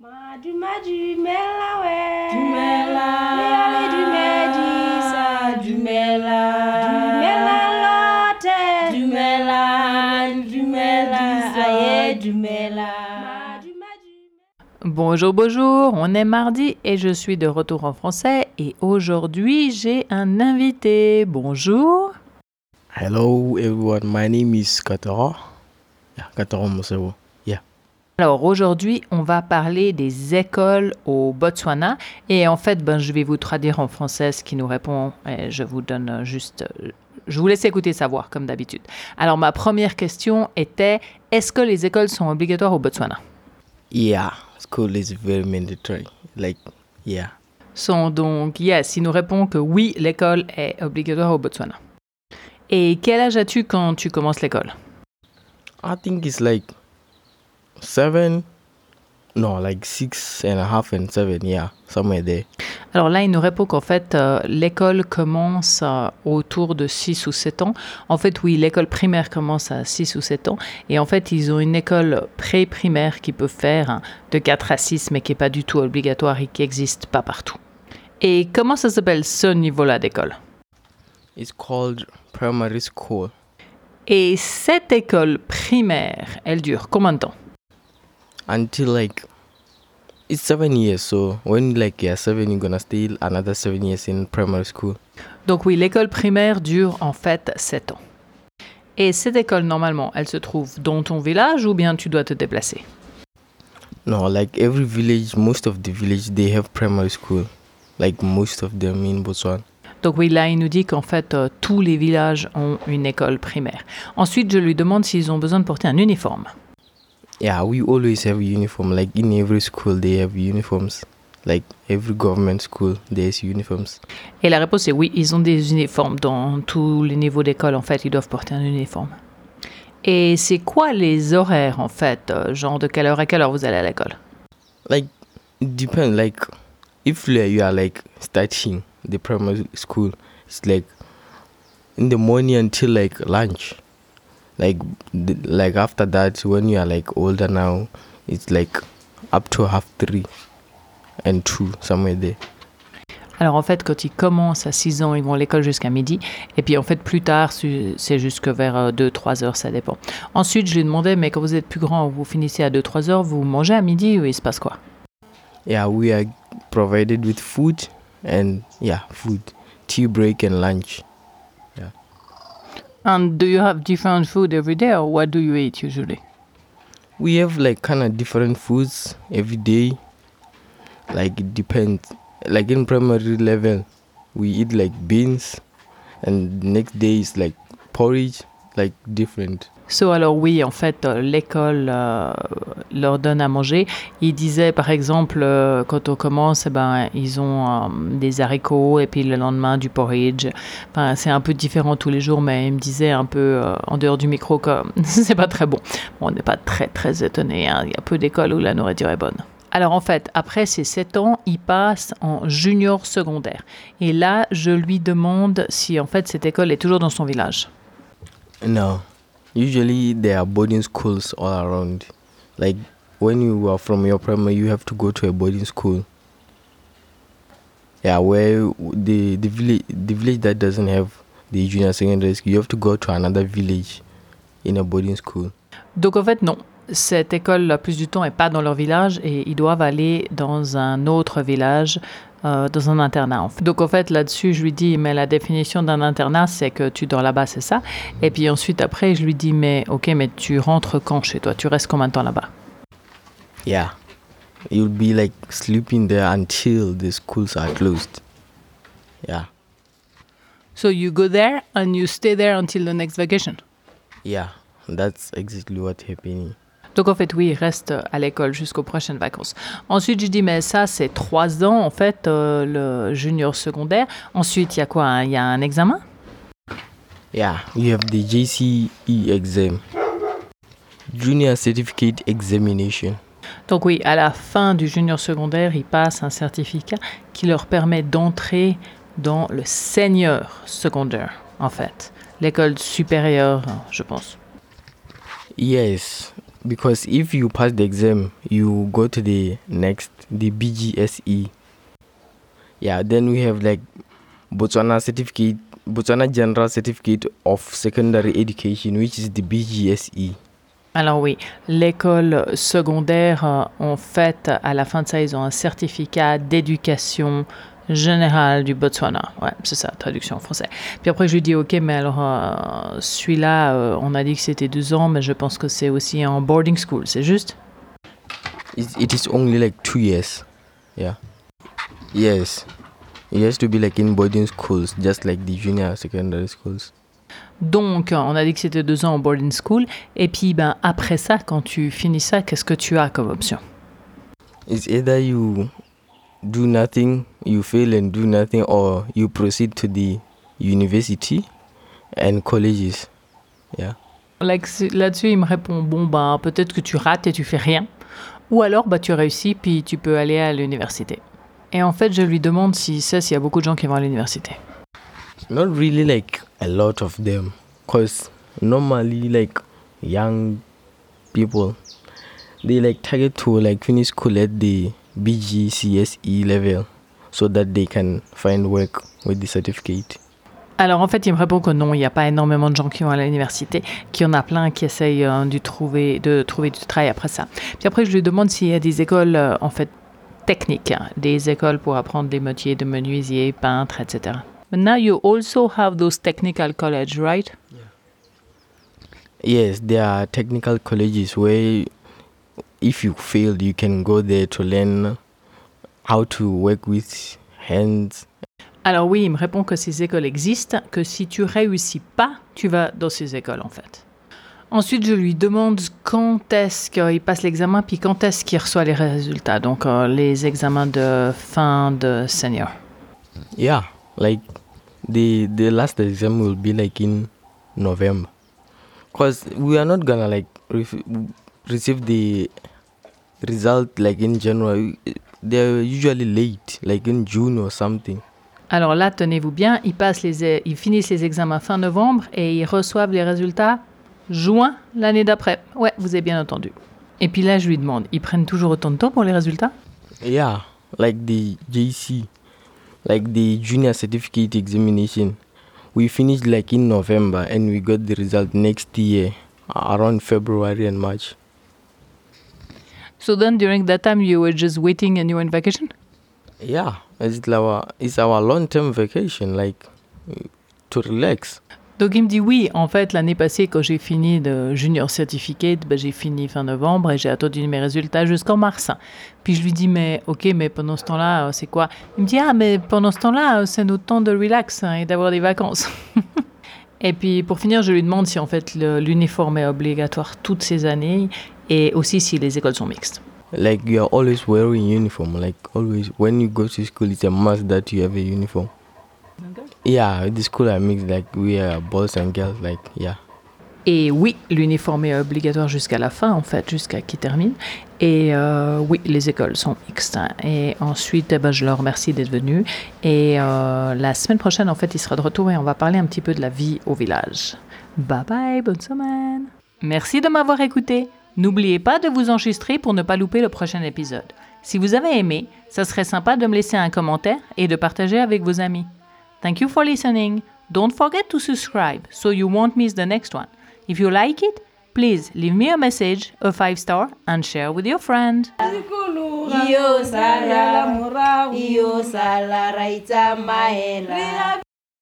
Madu madu mela Dumela Yale dumedi Dumela Dumela lote. Dumela Dumela Aye. Dumela Bonjour, bonjour, on est mardi et je suis de retour en français et aujourd'hui j'ai un invité. Bonjour. Hello everyone, my name is Katara. Yeah, Katara Mosewo. Alors aujourd'hui, on va parler des écoles au Botswana et en fait, ben, je vais vous traduire en français ce qui nous répond et je vous donne juste... Je vous laisse écouter savoir comme d'habitude. Alors ma première question était, est-ce que les écoles sont obligatoires au Botswana? Yeah, school is very mandatory. Like, yeah. Sont donc yes, il nous répond que oui, l'école est obligatoire au Botswana. Et quel âge as-tu quand tu commences l'école? I think it's like seven, no, like six and a half and seven, yeah, somewhere there. Alors là, il nous répond qu'en fait, euh, l'école commence euh, autour de 6 ou 7 ans. En fait, oui, l'école primaire commence à 6 ou 7 ans. Et en fait, ils ont une école pré-primaire qui peut faire hein, de 4 à 6, mais qui n'est pas du tout obligatoire et qui n'existe pas partout. Et comment ça s'appelle ce niveau-là d'école? It's called primary school. Et cette école primaire, elle dure combien de temps? Until like, it's seven years. So when like you're seven, you're gonna stay another seven years in primary school. Donc oui, l'école primaire dure en fait 7 ans. Et cette école, normalement, elle se trouve dans ton village ou bien tu dois te déplacer? No, like every village, most of the village, they have primary school. Like most of them in Botswana. Donc oui, là, il nous dit qu'en fait, euh, tous les villages ont une école primaire. Ensuite, je lui demande s'ils ont besoin de porter un uniforme. Yeah, we always have uniform. Like in every school, they have uniforms. Like every government school, there's uniforms. Et la réponse est oui, ils ont des uniformes dans tous les niveaux d'école. En fait, ils doivent porter un uniforme. Et c'est quoi les horaires, en fait euh, Genre de quelle heure à quelle heure vous allez à l'école? Like it depends. Like if you are like starting the primary school, it's like in the morning until like lunch. Like like after that, when you are like older now, it's like up to half three and two somewhere there. Alors en fait, quand ils commencent à 6 ans, ils vont à l'école jusqu'à midi. Et puis en fait, plus tard, c'est c'est jusque vers 2-3 heures, ça dépend. Ensuite, je lui demandais, mais quand vous êtes plus grand, vous finissez à 2-3 heures, vous mangez à midi ou il se passe quoi? Yeah, we are provided with food and yeah, food, tea break and lunch. And do you have different food every day or what do you eat usually We have like kind of different foods every day. Like it depends. Like in primary level, we eat like beans, and next day is like porridge, So, alors oui, en fait, euh, l'école euh, leur donne à manger. Il disait, par exemple, euh, quand on commence, eh ben, ils ont des haricots et puis le lendemain du porridge. Enfin, c'est un peu différent tous les jours, mais il me disait un peu en dehors du micro que c'est pas très bon. Bon, on n'est pas très très étonné. hein. Il y a peu d'écoles où la nourriture est bonne. Alors en fait, après ces 7 ans, il passe en junior secondaire. Et là, je lui demande si en fait cette école est toujours dans son village. No, usually there are boarding schools all around. Like when you are from your primary, you have to go to a boarding school. Yeah, where the the village the village that doesn't have the junior secondary school, you have to go to another village in a boarding school. Donc en fait, non. Cette école, la plus du temps, n'est pas dans leur village et ils doivent aller dans un autre village, euh, dans un internat. en fait. Donc en fait, là-dessus, je lui dis, mais la définition d'un internat, c'est que tu dors là-bas, c'est ça. Et puis ensuite, après, je lui dis, mais ok, mais tu rentres quand chez toi? Tu restes combien de temps là-bas? Yeah, you'll be like sleeping there until the schools are closed. Yeah, So you go there and you stay there until the next vacation? yeah, that's exactly what happening. Donc en fait, oui, il reste à l'école jusqu'aux prochaines vacances. Ensuite, je dis, mais ça, c'est trois ans, en fait, euh, le junior secondaire. Ensuite, il y a quoi hein? Il y a un examen? Yeah, you have the JCE exam, Junior Certificate Examination. Donc oui, à la fin du junior secondaire, ils passent un certificat qui leur permet d'entrer dans le senior secondaire, en fait. L'école supérieure, je pense. Yes, because if you pass the exam, you go to the next, the BGSE. Yeah, then we have like Botswana certificate, Botswana General Certificate of Secondary Education, which is the BGSE. Alors oui, l'école secondaire, euh, en fait, à la fin de ça, ils ont un certificat d'éducation générale du Botswana. Ouais, c'est ça, traduction en français. Puis après, je lui dis, ok, mais alors, euh, celui-là, euh, on a dit que c'était deux ans, mais je pense que c'est aussi en boarding school, c'est juste? It, it is only like two years. Yeah. Yes. It has to be like in boarding schools, just like the junior secondary schools. Donc, on a dit que c'était deux ans en boarding school. Et puis, ben, après ça, quand tu finis ça, qu'est-ce que tu as comme option? It's either you do nothing, you fail and do nothing, or you proceed to the university and colleges. Yeah. Là-dessus, il me répond bon, ben, peut-être que tu rates et tu fais rien. Ou alors, bah, tu réussis, puis tu peux aller à l'université. Et en fait, je lui demande si ça, s'il y a beaucoup de gens qui vont à l'université. Not really like a lot of them, cause normally like young people, they like target to like finish school at the BGCSE E level, so that they can find work with the certificate. Alors en fait, il me répond que non, il n'y a pas énormément de gens qui vont à l'université, qu'il y en a plein qui essayent euh, de, trouver, de trouver du travail après ça. Puis après, je lui demande s'il y a des écoles euh, en fait techniques, hein, des écoles pour apprendre des métiers de menuisier, peintre, etc. But now you also have those technical college, right? Yes, there are technical colleges where if you failed, you can go there to learn how to work with hands. Alors oui, il me répond que ces écoles existent, que si tu réussis pas, tu vas dans ces écoles en fait. Ensuite, je lui demande quand est-ce qu'il passe l'examen, puis quand est-ce qu'il reçoit les résultats, donc euh, les examens de fin de senior. Yeah, like the the last exam will be like in November, cause we are not gonna like receive the result like in January. They're usually late, like in June or something. Alors là, tenez-vous bien, ils, passent les, e- ils finissent les examens fin novembre et ils reçoivent les résultats juin l'année d'après. Ouais, vous avez bien entendu. Et puis là, je lui demande, ils prennent toujours autant de temps pour les résultats? Yeah, like the JC, like the junior certificate examination. We finished like in November and we got the result next year around February and March. So then, during that time, you were just waiting and you were in vacation? Yeah, it's our it's our long term vacation, like to relax? Donc il me dit oui, en fait l'année passée quand j'ai fini de junior certificate, ben, j'ai fini fin novembre et j'ai attendu mes résultats jusqu'en mars. Puis je lui dis mais ok mais pendant ce temps-là euh, c'est quoi? Il me dit ah mais pendant ce temps-là euh, c'est notre temps de relax hein, et d'avoir des vacances. et puis pour finir je lui demande si en fait l'uniforme est obligatoire toutes ces années et aussi si les écoles sont mixtes. Like you are always wearing uniform. Like always, when you go to school, it's a must that you have a uniform. Yeah, the school are mixed. Like we are boys and girls. Like yeah. Et oui, l'uniforme est obligatoire jusqu'à la fin, en fait, jusqu'à qu'il termine. Et euh, oui, les écoles sont mixtes. Et ensuite, eh ben, je leur remercie d'être venus. Et euh, la semaine prochaine, en fait, il sera de retour et on va parler un petit peu de la vie au village. Bye bye, bonne semaine. Merci de m'avoir écouté. N'oubliez pas de vous enregistrer pour ne pas louper le prochain épisode. Si vous avez aimé, ça serait sympa de me laisser un commentaire et de partager avec vos amis. Thank you for listening. Don't forget to subscribe so you won't miss the next one. If you like it, please leave me a message, a five star, and share with your friend.